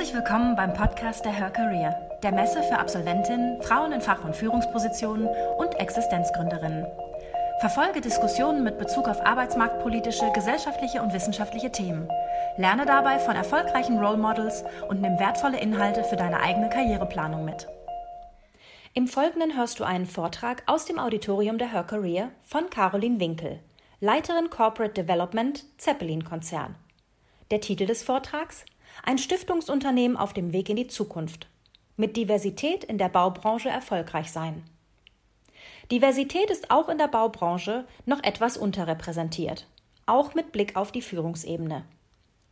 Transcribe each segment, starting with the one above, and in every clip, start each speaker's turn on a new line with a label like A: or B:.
A: Herzlich willkommen beim Podcast der Her Career, der Messe für Absolventinnen, Frauen in Fach- und Führungspositionen und Existenzgründerinnen. Verfolge Diskussionen mit Bezug auf arbeitsmarktpolitische, gesellschaftliche und wissenschaftliche Themen. Lerne dabei von erfolgreichen Role Models und nimm wertvolle Inhalte für deine eigene Karriereplanung mit. Im Folgenden hörst du einen Vortrag aus dem Auditorium der Her Career von Caroline Winkel, Leiterin Corporate Development Zeppelin Konzern. Der Titel des Vortrags Ein Stiftungsunternehmen auf dem Weg in die Zukunft. Mit Diversität in der Baubranche erfolgreich sein. Diversität ist auch in der Baubranche noch etwas unterrepräsentiert, auch mit Blick auf die Führungsebene.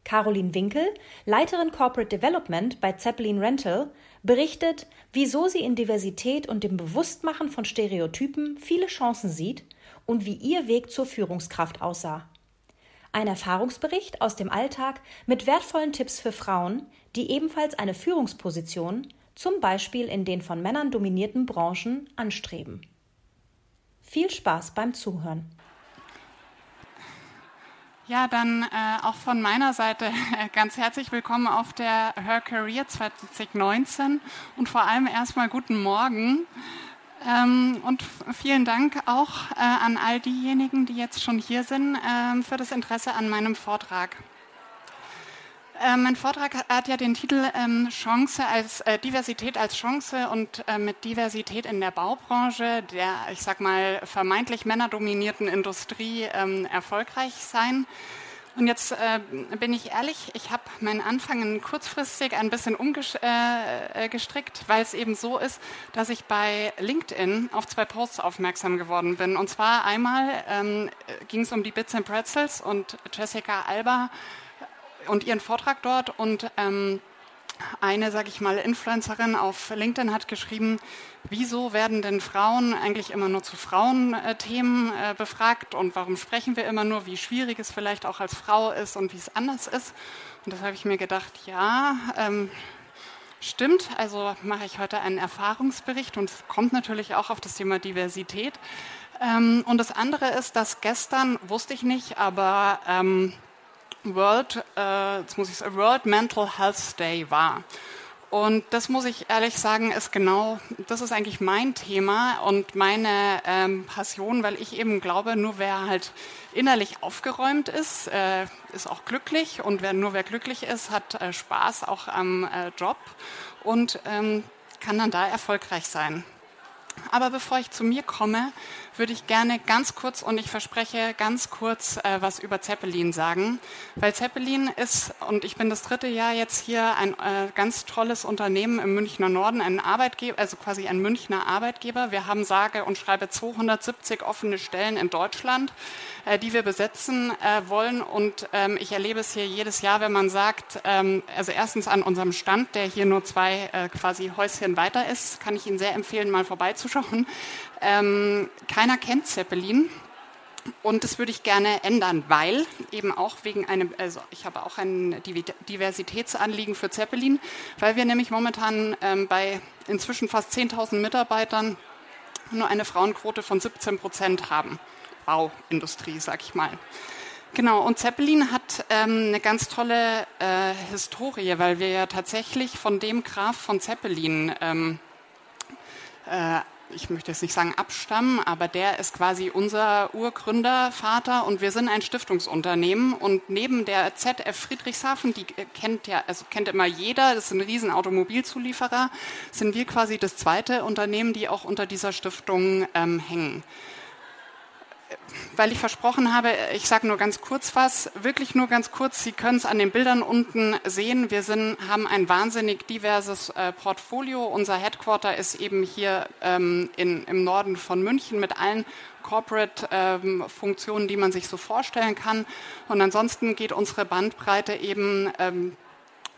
A: Caroline Winkel, Leiterin Corporate Development bei Zeppelin Rental, berichtet, wieso sie in Diversität und dem Bewusstmachen von Stereotypen viele Chancen sieht und wie ihr Weg zur Führungskraft aussah. Ein Erfahrungsbericht aus dem Alltag mit wertvollen Tipps für Frauen, die ebenfalls eine Führungsposition, zum Beispiel in den von Männern dominierten Branchen, anstreben. Viel Spaß beim Zuhören.
B: Ja, dann äh, auch von meiner Seite äh, ganz herzlich willkommen auf der Her Career 2019 und vor allem erstmal guten Morgen. Ähm, und vielen Dank auch äh, an all diejenigen, die jetzt schon hier sind, äh, für das Interesse an meinem Vortrag. Äh, mein Vortrag hat ja den Titel ähm, Chance als äh, Diversität als Chance und mit Diversität in der Baubranche, der, ich sag mal, vermeintlich männerdominierten Industrie ähm, erfolgreich sein. Und jetzt äh, bin ich ehrlich, ich habe meinen Anfang kurzfristig ein bisschen umgestrickt, äh, äh weil es eben so ist, dass ich bei LinkedIn auf zwei Posts aufmerksam geworden bin. Und zwar einmal ähm, ging es um die Bits and Pretzels und Jessica Alba und ihren Vortrag dort und ähm, eine, sage ich mal, Influencerin auf LinkedIn hat geschrieben, wieso werden denn Frauen eigentlich immer nur zu Frauenthemen äh, befragt und warum sprechen wir immer nur, wie schwierig es vielleicht auch als Frau ist und wie es anders ist. Und das habe ich mir gedacht, ja, ähm, stimmt. Also mache ich heute einen Erfahrungsbericht und es kommt natürlich auch auf das Thema Diversität. Ähm, und das andere ist, dass gestern, wusste ich nicht, aber ähm, World, äh, jetzt muss ich sagen, World Mental Health Day war. Und das muss ich ehrlich sagen, ist genau, das ist eigentlich mein Thema und meine ähm, Passion, weil ich eben glaube, nur wer halt innerlich aufgeräumt ist, äh, ist auch glücklich und wer, nur wer glücklich ist, hat äh, Spaß auch am äh, Job und ähm, kann dann da erfolgreich sein. Aber bevor ich zu mir komme, würde ich gerne ganz kurz und ich verspreche ganz kurz äh, was über Zeppelin sagen, weil Zeppelin ist und ich bin das dritte Jahr jetzt hier ein äh, ganz tolles Unternehmen im Münchner Norden, ein Arbeitgeber, also quasi ein Münchner Arbeitgeber. Wir haben sage und schreibe 270 offene Stellen in Deutschland, äh, die wir besetzen äh, wollen und ähm, ich erlebe es hier jedes Jahr, wenn man sagt, ähm, also erstens an unserem Stand, der hier nur zwei äh, quasi Häuschen weiter ist, kann ich Ihnen sehr empfehlen, mal vorbeizuschauen. Ähm, keiner kennt Zeppelin. Und das würde ich gerne ändern, weil eben auch wegen einem, also ich habe auch ein Diversitätsanliegen für Zeppelin, weil wir nämlich momentan ähm, bei inzwischen fast 10.000 Mitarbeitern nur eine Frauenquote von 17 Prozent haben. Bauindustrie, sag ich mal. Genau, und Zeppelin hat ähm, eine ganz tolle äh, Historie, weil wir ja tatsächlich von dem Graf von Zeppelin ähm, äh, ich möchte jetzt nicht sagen abstammen, aber der ist quasi unser Urgründervater und wir sind ein Stiftungsunternehmen und neben der ZF Friedrichshafen, die kennt ja, also kennt immer jeder, das ist ein riesen Automobilzulieferer, sind wir quasi das zweite Unternehmen, die auch unter dieser Stiftung ähm, hängen weil ich versprochen habe, ich sage nur ganz kurz was, wirklich nur ganz kurz. Sie können es an den Bildern unten sehen. Wir sind, haben ein wahnsinnig diverses äh, Portfolio. Unser Headquarter ist eben hier ähm, in, im Norden von München mit allen Corporate-Funktionen, ähm, die man sich so vorstellen kann. Und ansonsten geht unsere Bandbreite eben ähm,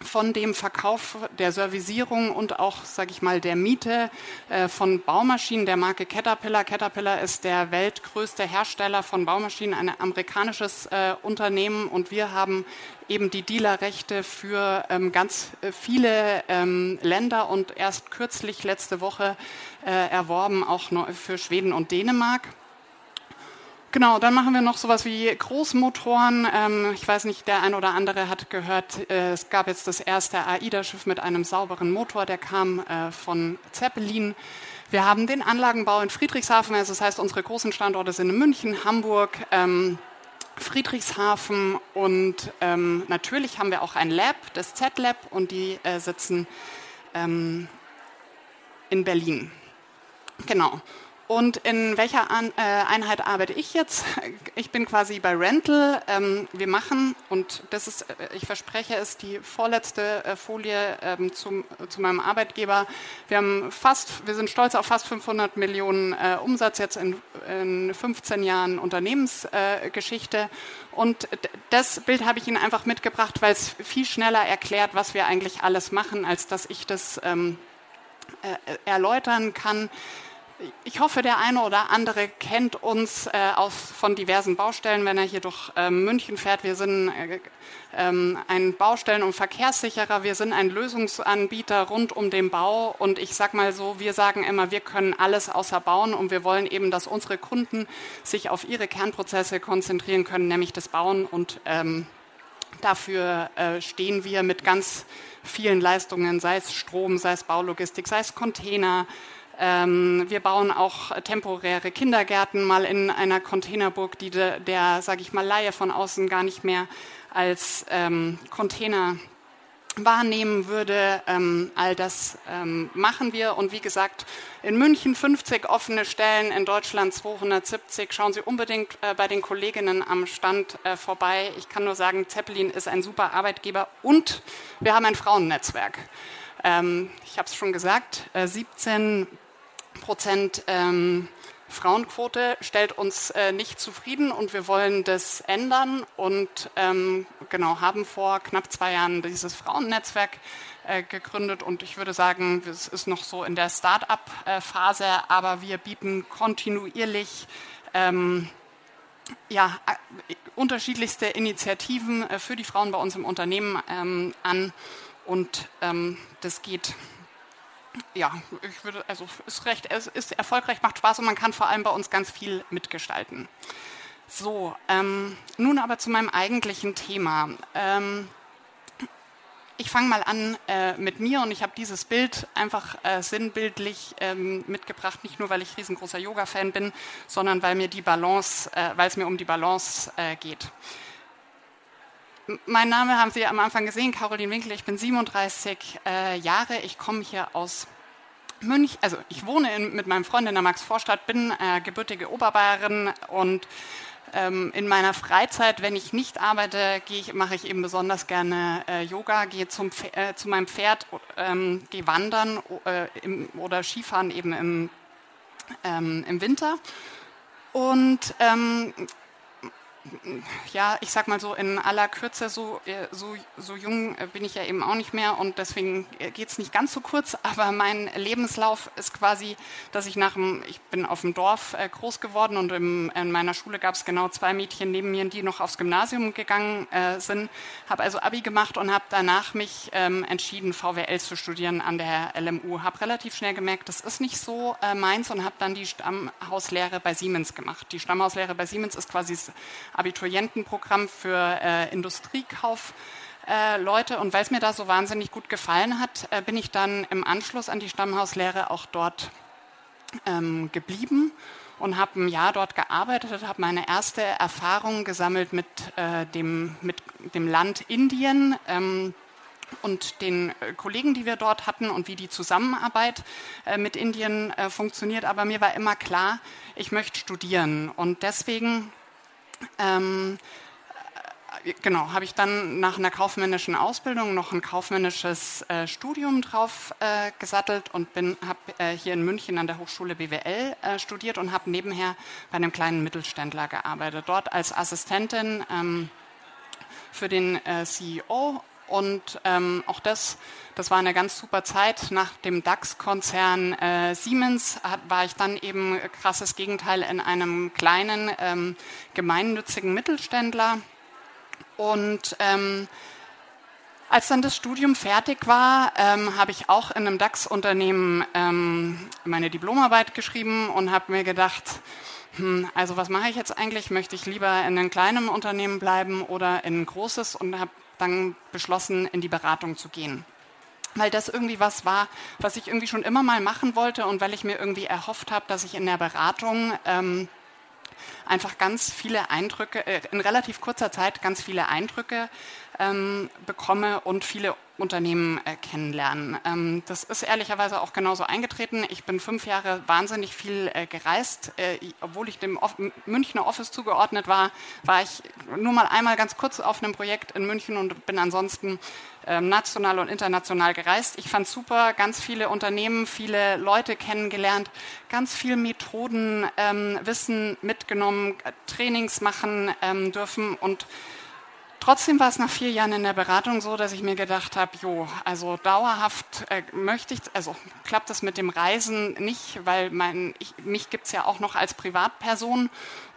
B: von dem Verkauf der Servicierung und auch, sage ich mal, der Miete äh, von Baumaschinen der Marke Caterpillar. Caterpillar ist der weltgrößte Hersteller von Baumaschinen, ein amerikanisches äh, Unternehmen und wir haben eben die Dealerrechte für ähm, ganz äh, viele ähm, Länder und erst kürzlich letzte Woche erworben auch für Schweden und Dänemark. Genau, dann machen wir noch sowas wie Großmotoren. Ähm, ich weiß nicht, der ein oder andere hat gehört, äh, es gab jetzt das erste AIDA-Schiff mit einem sauberen Motor, der kam äh, von Zeppelin. Wir haben den Anlagenbau in Friedrichshafen, also das heißt, unsere großen Standorte sind in München, Hamburg, ähm, Friedrichshafen und ähm, natürlich haben wir auch ein Lab, das Z-Lab, und die äh, sitzen ähm, in Berlin. Genau. Und in welcher äh, Einheit arbeite ich jetzt? Ich bin quasi bei Rental. Ähm, wir machen, und das ist, äh, ich verspreche, ist die vorletzte äh, Folie ähm, zum, zu meinem Arbeitgeber. Wir haben fast, wir sind stolz auf fast 500 Millionen Umsatz jetzt in, in 15 Jahren Unternehmensgeschichte. Und das Bild habe ich Ihnen einfach mitgebracht, weil es viel schneller erklärt, was wir eigentlich alles machen, als dass ich das ähm, äh, erläutern kann. Ich hoffe, der eine oder andere kennt uns äh, aus, von diversen Baustellen, wenn er hier durch äh, München fährt. Wir sind äh, ähm, ein Baustellen- und Verkehrssicherer. Wir sind ein Lösungsanbieter rund um den Bau. Und ich sage mal so, wir sagen immer, wir können alles außer bauen. Und wir wollen eben, dass unsere Kunden sich auf ihre Kernprozesse konzentrieren können, nämlich das Bauen. Und ähm, dafür äh, stehen wir mit ganz vielen Leistungen, sei es Strom, sei es Baulogistik, sei es Container, wir bauen auch temporäre Kindergärten mal in einer Containerburg, die de, der, sage ich mal, Laie von außen gar nicht mehr als ähm, Container wahrnehmen würde. Ähm, all das ähm, machen wir. Und wie gesagt, in München 50 offene Stellen, in Deutschland 270. Schauen Sie unbedingt äh, bei den Kolleginnen am Stand äh, vorbei. Ich kann nur sagen, Zeppelin ist ein super Arbeitgeber und wir haben ein Frauennetzwerk. Ähm, ich habe es schon gesagt, äh, 17 Prozent ähm, Frauenquote stellt uns äh, nicht zufrieden und wir wollen das ändern und ähm, genau haben vor knapp zwei Jahren dieses Frauennetzwerk äh, gegründet und ich würde sagen, es ist noch so in der Start-up-Phase, aber wir bieten kontinuierlich ähm, ja, unterschiedlichste Initiativen äh, für die Frauen bei uns im Unternehmen ähm, an und ähm, das geht ja, ich würde, also ist recht, es ist erfolgreich, macht Spaß und man kann vor allem bei uns ganz viel mitgestalten. So, ähm, nun aber zu meinem eigentlichen Thema. Ähm, ich fange mal an äh, mit mir und ich habe dieses Bild einfach äh, sinnbildlich ähm, mitgebracht, nicht nur weil ich riesengroßer Yoga-Fan bin, sondern weil mir die Balance, äh, weil es mir um die Balance äh, geht. Mein Name haben Sie am Anfang gesehen, Caroline Winkel. Ich bin 37 äh, Jahre. Ich komme hier aus München. Also ich wohne in, mit meinem Freund in der Maxvorstadt, bin äh, gebürtige Oberbayerin und ähm, in meiner Freizeit, wenn ich nicht arbeite, ich, mache ich eben besonders gerne äh, Yoga, gehe zum, äh, zu meinem Pferd, ähm, gehe wandern äh, im, oder Skifahren eben im, ähm, im Winter. Und ähm, ja, ich sag mal so in aller Kürze, so, äh, so, so jung äh, bin ich ja eben auch nicht mehr und deswegen äh, geht es nicht ganz so kurz, aber mein Lebenslauf ist quasi, dass ich nach dem, ich bin auf dem Dorf groß geworden und im, in meiner Schule gab es genau zwei Mädchen neben mir, die noch aufs Gymnasium gegangen äh, sind, habe also Abi gemacht und habe danach mich ähm, entschieden, VWL zu studieren an der LMU. Habe relativ schnell gemerkt, das ist nicht so äh, meins und habe dann die Stammhauslehre bei Siemens gemacht. Die Stammhauslehre bei Siemens ist quasi Abiturientenprogramm für äh, Industriekauf. Äh, Leute und weil es mir da so wahnsinnig gut gefallen hat, äh, bin ich dann im Anschluss an die Stammhauslehre auch dort ähm, geblieben und habe ein Jahr dort gearbeitet, habe meine erste Erfahrung gesammelt mit, äh, dem, mit dem Land Indien. Ähm, und den äh, Kollegen, die wir dort hatten und wie die Zusammenarbeit mit Indien funktioniert. Aber mir war immer klar, ich möchte studieren. Und deswegen ähm, äh, genau, habe ich dann nach einer kaufmännischen Ausbildung noch ein kaufmännisches äh, Studium drauf äh, gesattelt und habe äh, hier in München an der Hochschule BWL äh, studiert und habe nebenher bei einem kleinen Mittelständler gearbeitet. Dort als Assistentin ähm, für den äh, CEO und ähm, auch das, das war eine ganz super Zeit. Nach dem DAX-Konzern äh, Siemens hat, war ich dann eben krasses Gegenteil in einem kleinen ähm, gemeinnützigen Mittelständler. Und ähm, als dann das Studium fertig war, ähm, habe ich auch in einem DAX-Unternehmen ähm, meine Diplomarbeit geschrieben und habe mir gedacht, hm, also was mache ich jetzt eigentlich? Möchte ich lieber in einem kleinen Unternehmen bleiben oder in ein großes? Und habe dann beschlossen, in die Beratung zu gehen. Weil das irgendwie was war, was ich irgendwie schon immer mal machen wollte und weil ich mir irgendwie erhofft habe, dass ich in der Beratung ähm, einfach ganz viele Eindrücke, äh, in relativ kurzer Zeit ganz viele Eindrücke ähm, bekomme und viele Unternehmen äh, kennenlernen. Ähm, das ist ehrlicherweise auch genauso eingetreten. Ich bin fünf Jahre wahnsinnig viel äh, gereist. Äh, obwohl ich dem Münchner Office zugeordnet war, war ich nur mal einmal ganz kurz auf einem Projekt in München und bin ansonsten ähm, national und international gereist. Ich fand super, ganz viele Unternehmen, viele Leute kennengelernt, ganz viel Methoden, ähm, Wissen mitgenommen, Trainings machen dürfen und Trotzdem war es nach vier Jahren in der Beratung so, dass ich mir gedacht habe, jo, also dauerhaft äh, möchte ich, also klappt das mit dem Reisen nicht, weil mein, ich, mich gibt es ja auch noch als Privatperson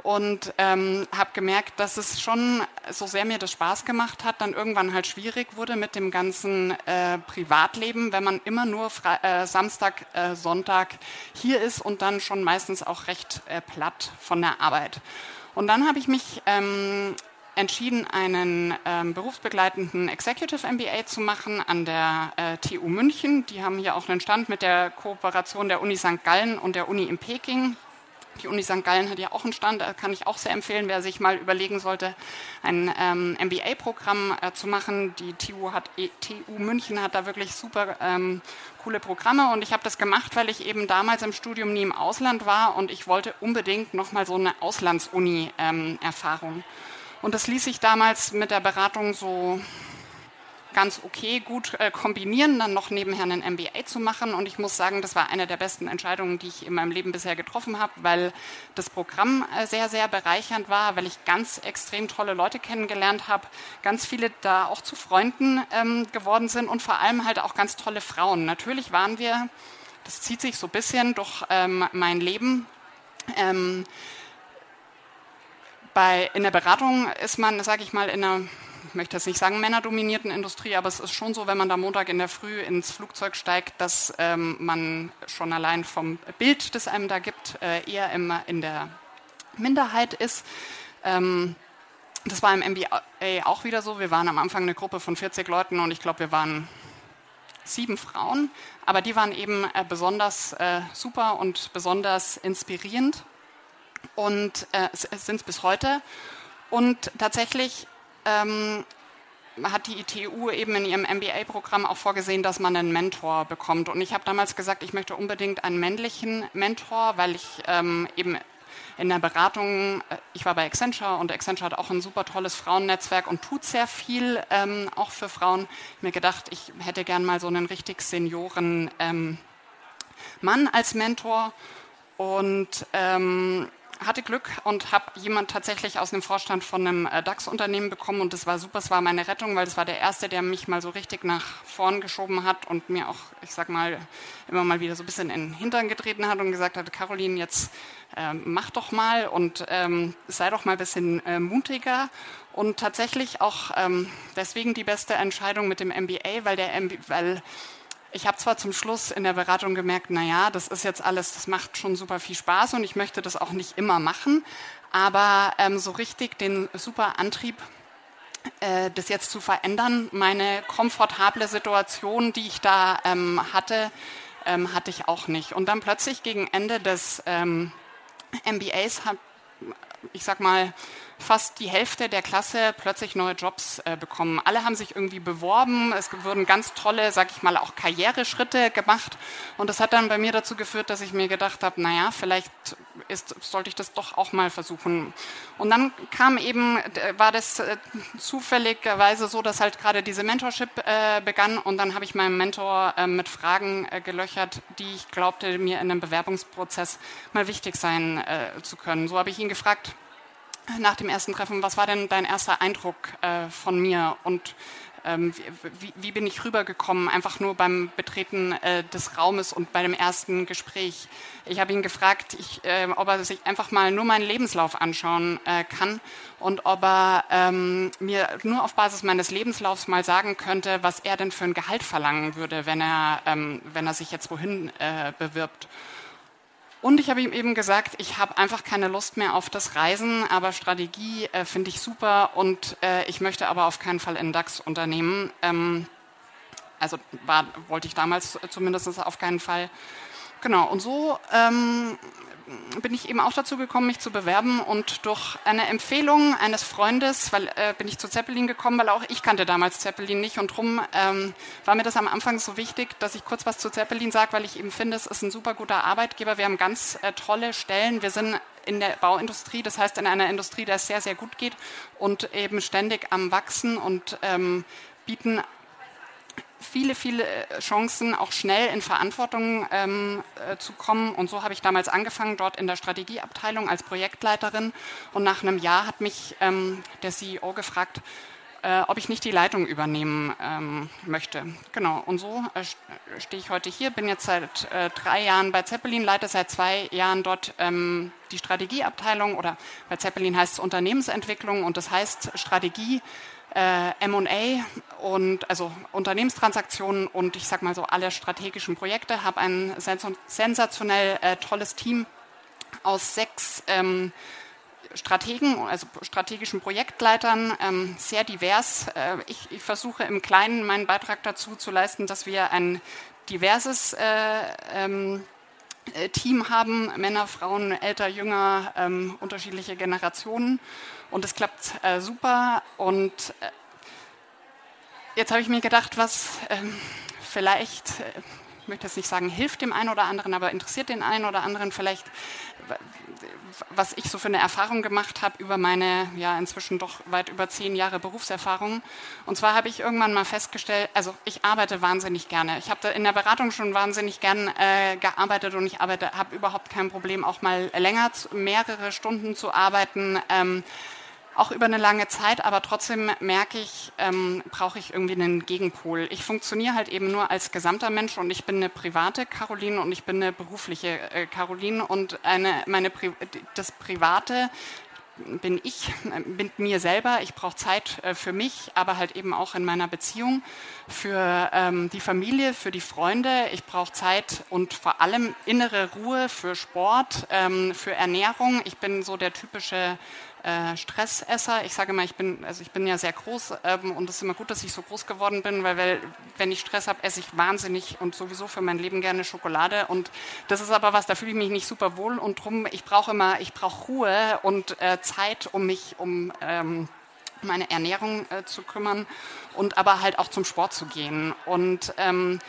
B: und ähm, habe gemerkt, dass es schon, so sehr mir das Spaß gemacht hat, dann irgendwann halt schwierig wurde mit dem ganzen äh, Privatleben, wenn man immer nur Fre äh, Samstag, äh, Sonntag hier ist und dann schon meistens auch recht äh, platt von der Arbeit. Und dann habe ich mich ähm, entschieden, einen ähm, berufsbegleitenden Executive MBA zu machen an der äh, TU München. Die haben hier auch einen Stand mit der Kooperation der Uni St. Gallen und der Uni in Peking. Die Uni St. Gallen hat ja auch einen Stand, da kann ich auch sehr empfehlen, wer sich mal überlegen sollte, ein ähm, MBA-Programm äh, zu machen. Die TU, hat, e, TU München hat da wirklich super ähm, coole Programme und ich habe das gemacht, weil ich eben damals im Studium nie im Ausland war und ich wollte unbedingt nochmal so eine Auslandsuni-Erfahrung. Ähm, und das ließ sich damals mit der Beratung so ganz okay, gut äh, kombinieren, dann noch nebenher einen MBA zu machen. Und ich muss sagen, das war eine der besten Entscheidungen, die ich in meinem Leben bisher getroffen habe, weil das Programm äh, sehr, sehr bereichernd war, weil ich ganz extrem tolle Leute kennengelernt habe, ganz viele da auch zu Freunden ähm, geworden sind und vor allem halt auch ganz tolle Frauen. Natürlich waren wir, das zieht sich so ein bisschen durch ähm, mein Leben, ähm, bei, in der Beratung ist man, sage ich mal, in einer, ich möchte jetzt nicht sagen männerdominierten Industrie, aber es ist schon so, wenn man da Montag in der Früh ins Flugzeug steigt, dass ähm, man schon allein vom Bild, das einem da gibt, äh, eher immer in der Minderheit ist. Ähm, das war im MBA auch wieder so. Wir waren am Anfang eine Gruppe von 40 Leuten und ich glaube, wir waren sieben Frauen, aber die waren eben äh, besonders äh, super und besonders inspirierend und äh, sind es bis heute. Und tatsächlich ähm, hat die ITU eben in ihrem MBA-Programm auch vorgesehen, dass man einen Mentor bekommt. Und ich habe damals gesagt, ich möchte unbedingt einen männlichen Mentor, weil ich ähm, eben in der Beratung, äh, ich war bei Accenture und Accenture hat auch ein super tolles Frauennetzwerk und tut sehr viel ähm, auch für Frauen. Mir gedacht, ich hätte gern mal so einen richtig Senioren ähm, Mann als Mentor und ähm, hatte Glück und habe jemand tatsächlich aus dem Vorstand von einem äh, DAX-Unternehmen bekommen und das war super, es war meine Rettung, weil das war der erste, der mich mal so richtig nach vorn geschoben hat und mir auch, ich sag mal, immer mal wieder so ein bisschen in den Hintern getreten hat und gesagt hat, Caroline, jetzt äh, mach doch mal und ähm, sei doch mal ein bisschen äh, mutiger und tatsächlich auch ähm, deswegen die beste Entscheidung mit dem MBA, weil der MBA, weil ich habe zwar zum Schluss in der Beratung gemerkt, naja, das ist jetzt alles, das macht schon super viel Spaß und ich möchte das auch nicht immer machen, aber ähm, so richtig den super Antrieb, äh, das jetzt zu verändern, meine komfortable Situation, die ich da ähm, hatte, ähm, hatte ich auch nicht. Und dann plötzlich gegen Ende des ähm, MBAs habe ich sag mal, fast die Hälfte der Klasse plötzlich neue Jobs äh, bekommen. Alle haben sich irgendwie beworben, es wurden ganz tolle, sag ich mal, auch Karriereschritte gemacht. Und das hat dann bei mir dazu geführt, dass ich mir gedacht habe, naja, vielleicht ist, sollte ich das doch auch mal versuchen. Und dann kam eben, war das äh, zufälligerweise so, dass halt gerade diese Mentorship äh, begann. Und dann habe ich meinen Mentor äh, mit Fragen äh, gelöchert, die ich glaubte, mir in einem Bewerbungsprozess mal wichtig sein äh, zu können. So habe ich ihn gefragt, nach dem ersten Treffen, was war denn dein erster Eindruck äh, von mir und ähm, wie, wie, bin ich rübergekommen, einfach nur beim Betreten äh, des Raumes und bei dem ersten Gespräch. Ich habe ihn gefragt, ich, äh, ob er sich einfach mal nur meinen Lebenslauf anschauen äh, kann und ob er ähm, mir nur auf Basis meines Lebenslaufs mal sagen könnte, was er denn für ein Gehalt verlangen würde, wenn er, ähm, wenn er sich jetzt wohin äh, bewirbt. Und ich habe ihm eben gesagt, ich habe einfach keine Lust mehr auf das Reisen, aber Strategie äh, finde ich super und äh, ich möchte aber auf keinen Fall in DAX-Unternehmen. Ähm, also war, wollte ich damals zumindest auf keinen Fall. Genau, und so ähm, bin ich eben auch dazu gekommen, mich zu bewerben und durch eine Empfehlung eines Freundes, weil äh, bin ich zu Zeppelin gekommen, weil auch ich kannte damals Zeppelin nicht und drum ähm, war mir das am Anfang so wichtig, dass ich kurz was zu Zeppelin sage, weil ich eben finde, es ist ein super guter Arbeitgeber. Wir haben ganz äh, tolle Stellen. Wir sind in der Bauindustrie, das heißt in einer Industrie, der es sehr, sehr gut geht und eben ständig am Wachsen und ähm, bieten viele, viele äh, Chancen, auch schnell in Verantwortung ähm, äh, zu kommen. Und so habe ich damals angefangen, dort in der Strategieabteilung als Projektleiterin. Und nach einem Jahr hat mich ähm, der CEO gefragt, äh, ob ich nicht die Leitung übernehmen ähm, möchte. Genau, und so äh, stehe ich heute hier, bin jetzt seit äh, drei Jahren bei Zeppelin, leite seit zwei Jahren dort ähm, die Strategieabteilung oder bei Zeppelin heißt es Unternehmensentwicklung und das heißt Strategie äh, MA und also Unternehmenstransaktionen und ich sag mal so alle strategischen Projekte, habe ein sensationell äh, tolles Team aus sechs ähm, Strategen, also strategischen Projektleitern, ähm, sehr divers. Äh, ich, ich, versuche im Kleinen meinen Beitrag dazu zu leisten, dass wir ein diverses äh, ähm, äh, Team haben, Männer, Frauen, älter, jünger, ähm, unterschiedliche Generationen. Und es klappt äh, super. Und äh, jetzt habe ich mir gedacht, was ähm, vielleicht, äh, ich möchte jetzt nicht sagen, hilft dem einen oder anderen, aber interessiert den einen oder anderen vielleicht, was ich so für eine Erfahrung gemacht habe über meine, ja, inzwischen doch weit über zehn Jahre Berufserfahrung. Und zwar habe ich irgendwann mal festgestellt, also ich arbeite wahnsinnig gerne. Ich habe in der Beratung schon wahnsinnig gern äh, gearbeitet und ich arbeite, habe überhaupt kein Problem, auch mal länger, mehrere Stunden zu arbeiten. Ähm, auch über eine lange Zeit, aber trotzdem merke ich, ähm, brauche ich irgendwie einen Gegenpol. Ich funktioniere halt eben nur als gesamter Mensch und ich bin eine private Caroline und ich bin eine berufliche äh, Caroline und eine, meine Pri das Private bin ich, bin mir selber. Ich brauche Zeit äh, für mich, aber halt eben auch in meiner Beziehung, für ähm, die Familie, für die Freunde. Ich brauche Zeit und vor allem innere Ruhe für Sport, ähm, für Ernährung. Ich bin so der typische äh, Stressesser. Ich sage mal, ich bin, also ich bin ja sehr groß ähm, und es ist immer gut, dass ich so groß geworden bin, weil, weil wenn ich Stress habe, esse ich wahnsinnig und sowieso für mein Leben gerne Schokolade. Und das ist aber was, da fühle ich mich nicht super wohl und drum, ich brauche immer, ich brauche Ruhe und äh, Zeit, um mich um ähm, meine Ernährung äh, zu kümmern und aber halt auch zum Sport zu gehen. Und ähm,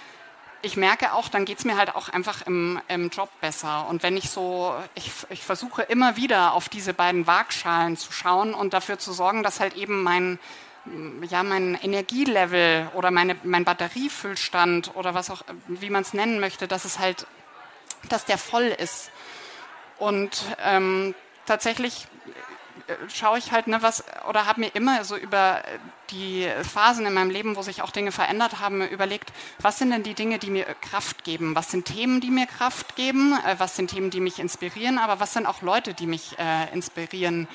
B: ich merke auch, dann geht es mir halt auch einfach im, im, Job besser. Und wenn ich so, ich, ich, versuche immer wieder auf diese beiden Waagschalen zu schauen und dafür zu sorgen, dass halt eben mein, ja, mein Energielevel oder meine, mein Batteriefüllstand oder was auch, wie man es nennen möchte, dass es halt, dass der voll ist. Und ähm, tatsächlich schaue ich halt, ne, was, oder habe mir immer so über die Phasen in meinem Leben, wo sich auch Dinge verändert haben, überlegt, was sind denn die Dinge, die mir Kraft geben? Was sind Themen, die mir Kraft geben? Äh, was sind Themen, die mich inspirieren? Aber was sind auch Leute, die mich äh, inspirieren?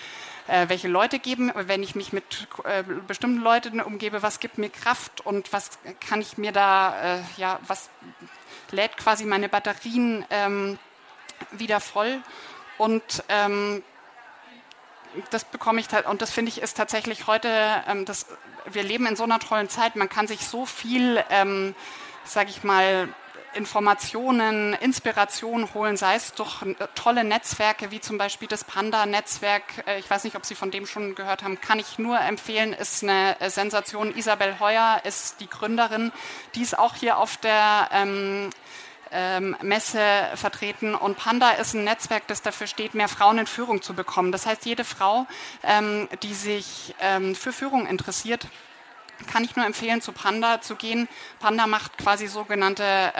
B: Äh, welche Leute geben, wenn ich mich mit äh, bestimmten Leuten umgebe, was gibt mir Kraft und was kann ich mir da, äh, ja, was lädt quasi meine Batterien ähm, wieder voll? Und ähm, das bekomme ich und das finde ich ist tatsächlich heute, ähm, das, wir leben in so einer tollen Zeit, man kann sich so viel, ähm, sage ich mal, Informationen, Inspiration holen, sei es durch äh, tolle Netzwerke wie zum Beispiel das Panda-Netzwerk. Äh, ich weiß nicht, ob Sie von dem schon gehört haben, kann ich nur empfehlen, ist eine äh, Sensation. Isabel Heuer ist die Gründerin, die ist auch hier auf der ähm, ähm, Messe vertreten. Und Panda ist ein Netzwerk, das dafür steht, mehr Frauen in Führung zu bekommen. Das heißt, jede Frau, ähm, die sich ähm, für Führung interessiert, kann ich nur empfehlen, zu Panda zu gehen. Panda macht quasi sogenannte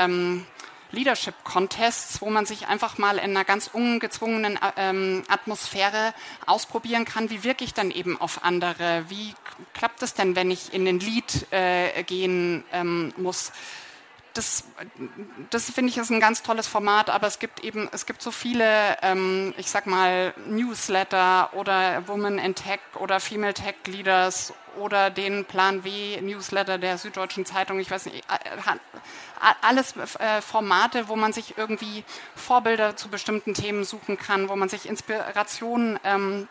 B: Leadership Contests, wo man sich einfach mal in einer ganz ungezwungenen ähm, Atmosphäre ausprobieren kann, wie wirke ich dann eben auf andere, wie klappt es denn, wenn ich in den Lead äh, gehen ähm, muss das, das finde ich ist ein ganz tolles Format, aber es gibt eben, es gibt so viele, ähm, ich sag mal, Newsletter oder Women in Tech oder Female Tech Leaders oder den Plan W Newsletter der Süddeutschen Zeitung, ich weiß nicht, alles äh, Formate, wo man sich irgendwie Vorbilder zu bestimmten Themen suchen kann, wo man sich Inspiration ähm,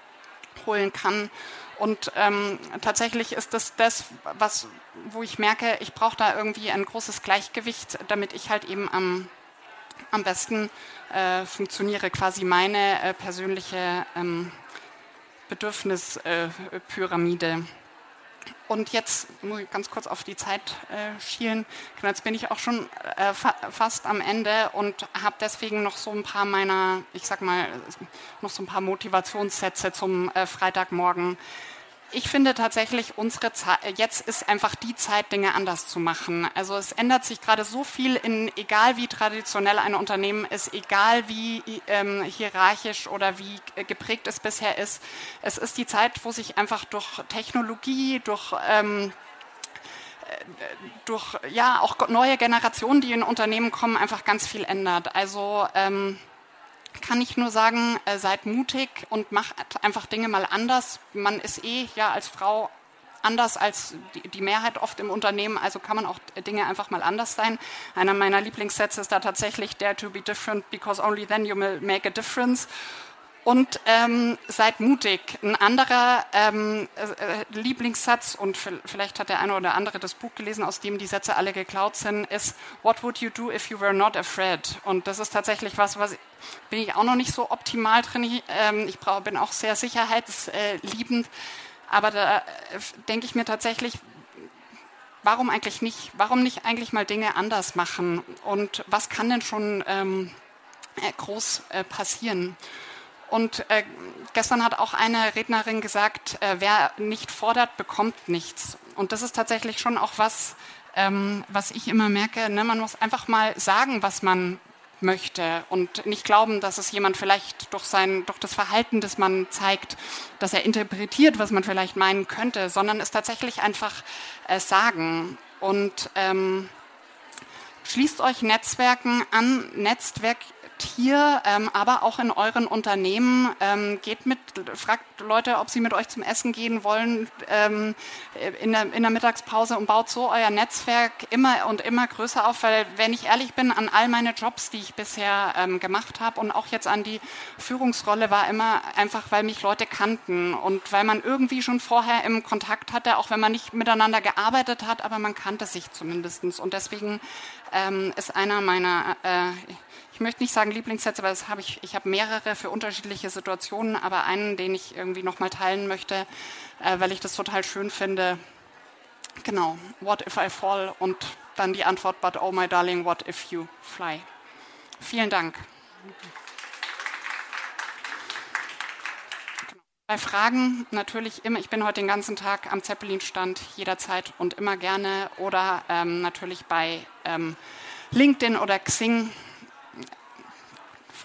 B: holen kann. Und ähm, tatsächlich ist das das, was, wo ich merke, ich brauche da irgendwie ein großes Gleichgewicht, damit ich halt eben am, am besten äh, funktioniere, quasi meine äh, persönliche ähm, Bedürfnispyramide. Und jetzt muss ich ganz kurz auf die Zeit äh, schielen. Genau, jetzt bin ich auch schon äh, fa fast am Ende und habe deswegen noch so ein paar meiner, ich sag mal, noch so ein paar Motivationssätze zum äh, Freitagmorgen ich finde tatsächlich, unsere Zeit, jetzt ist einfach die Zeit, Dinge anders zu machen. Also es ändert sich gerade so viel in, egal wie traditionell ein Unternehmen ist, egal wie ähm, hierarchisch oder wie geprägt es bisher ist. Es ist die Zeit, wo sich einfach durch Technologie, durch ähm, äh, durch ja auch neue Generationen, die in Unternehmen kommen, einfach ganz viel ändert. Also ähm, kann ich nur sagen, äh, seid mutig und macht einfach Dinge mal anders. Man ist eh ja als Frau anders als die, die, Mehrheit oft im Unternehmen, also kann man auch Dinge einfach mal anders sein. Einer meiner Lieblingssätze ist da tatsächlich Dare to be different because only then you will make a difference und ähm, seid mutig. Ein anderer ähm, äh, Lieblingssatz, und vielleicht hat der eine oder andere das Buch gelesen, aus dem die Sätze alle geklaut sind, ist What would you do if you were not afraid? Und das ist tatsächlich was, was bin ich auch noch nicht so optimal drin. Ich, ähm, ich brauch, bin auch sehr sicherheitsliebend, aber da äh, denke ich mir tatsächlich, warum eigentlich nicht? Warum nicht eigentlich mal Dinge anders machen? Und was kann denn schon ähm, äh, groß äh, passieren? Und äh, gestern hat auch eine Rednerin gesagt, äh, wer nicht fordert, bekommt nichts. Und das ist tatsächlich schon auch was, ähm, was ich immer merke. Ne? Man muss einfach mal sagen, was man möchte und nicht glauben, dass es jemand vielleicht durch sein, durch das Verhalten, das man zeigt, dass er interpretiert, was man vielleicht meinen könnte, sondern es tatsächlich einfach äh, sagen. Und ähm, schließt euch Netzwerken an. Netzwerk hier, ähm, aber auch in euren Unternehmen. Ähm, geht mit, fragt Leute, ob sie mit euch zum Essen gehen wollen ähm, in, der, in der Mittagspause und baut so euer Netzwerk immer und immer größer auf, weil wenn ich ehrlich bin, an all meine Jobs, die ich bisher ähm, gemacht habe und auch jetzt an die Führungsrolle, war immer einfach, weil mich Leute kannten und weil man irgendwie schon vorher im Kontakt hatte, auch wenn man nicht miteinander gearbeitet hat, aber man kannte sich zumindest. Und deswegen ähm, ist einer meiner äh, ich möchte nicht sagen Lieblingssätze, weil habe ich, ich habe mehrere für unterschiedliche Situationen, aber einen, den ich irgendwie nochmal teilen möchte, äh, weil ich das total schön finde. Genau, what if I fall? Und dann die Antwort, but oh my darling, what if you fly? Vielen Dank. Bei Fragen natürlich immer, ich bin heute den ganzen Tag am Zeppelin-Stand, jederzeit und immer gerne oder ähm, natürlich bei ähm, LinkedIn oder Xing